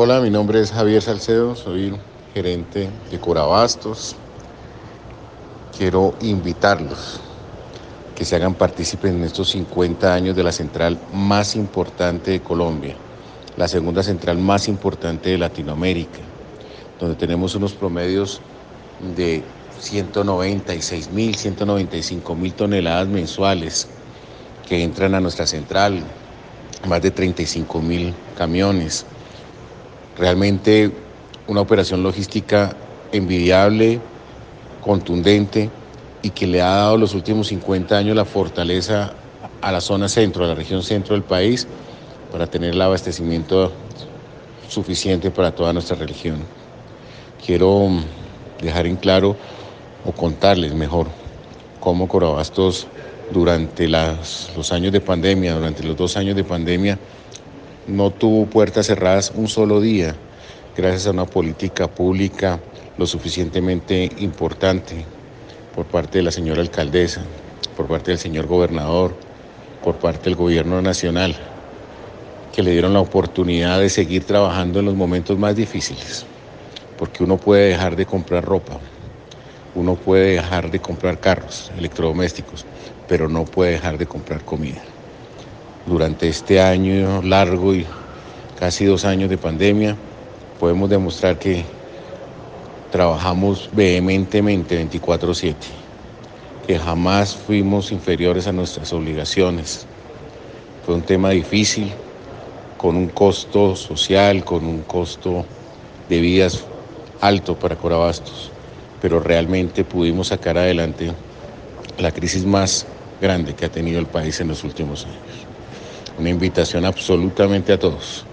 Hola, mi nombre es Javier Salcedo, soy gerente de Corabastos. Quiero invitarlos que se hagan partícipes en estos 50 años de la central más importante de Colombia, la segunda central más importante de Latinoamérica, donde tenemos unos promedios de 196 mil, 195 mil toneladas mensuales que entran a nuestra central, más de 35 mil camiones Realmente una operación logística envidiable, contundente y que le ha dado los últimos 50 años la fortaleza a la zona centro, a la región centro del país, para tener el abastecimiento suficiente para toda nuestra región. Quiero dejar en claro o contarles mejor cómo Corabastos durante los años de pandemia, durante los dos años de pandemia, no tuvo puertas cerradas un solo día, gracias a una política pública lo suficientemente importante por parte de la señora alcaldesa, por parte del señor gobernador, por parte del gobierno nacional, que le dieron la oportunidad de seguir trabajando en los momentos más difíciles, porque uno puede dejar de comprar ropa, uno puede dejar de comprar carros, electrodomésticos, pero no puede dejar de comprar comida durante este año largo y casi dos años de pandemia, podemos demostrar que trabajamos vehementemente 24/7, que jamás fuimos inferiores a nuestras obligaciones. Fue un tema difícil, con un costo social, con un costo de vidas alto para Corabastos, pero realmente pudimos sacar adelante la crisis más grande que ha tenido el país en los últimos años. Una invitación absolutamente a todos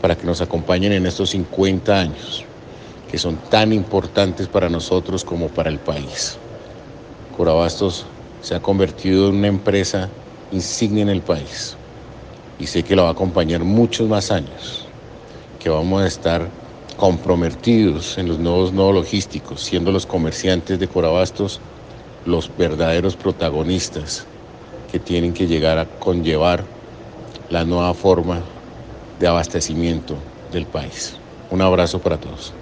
para que nos acompañen en estos 50 años que son tan importantes para nosotros como para el país. Corabastos se ha convertido en una empresa insignia en el país y sé que la va a acompañar muchos más años, que vamos a estar comprometidos en los nuevos nodos logísticos, siendo los comerciantes de Corabastos los verdaderos protagonistas que tienen que llegar a conllevar la nueva forma de abastecimiento del país. Un abrazo para todos.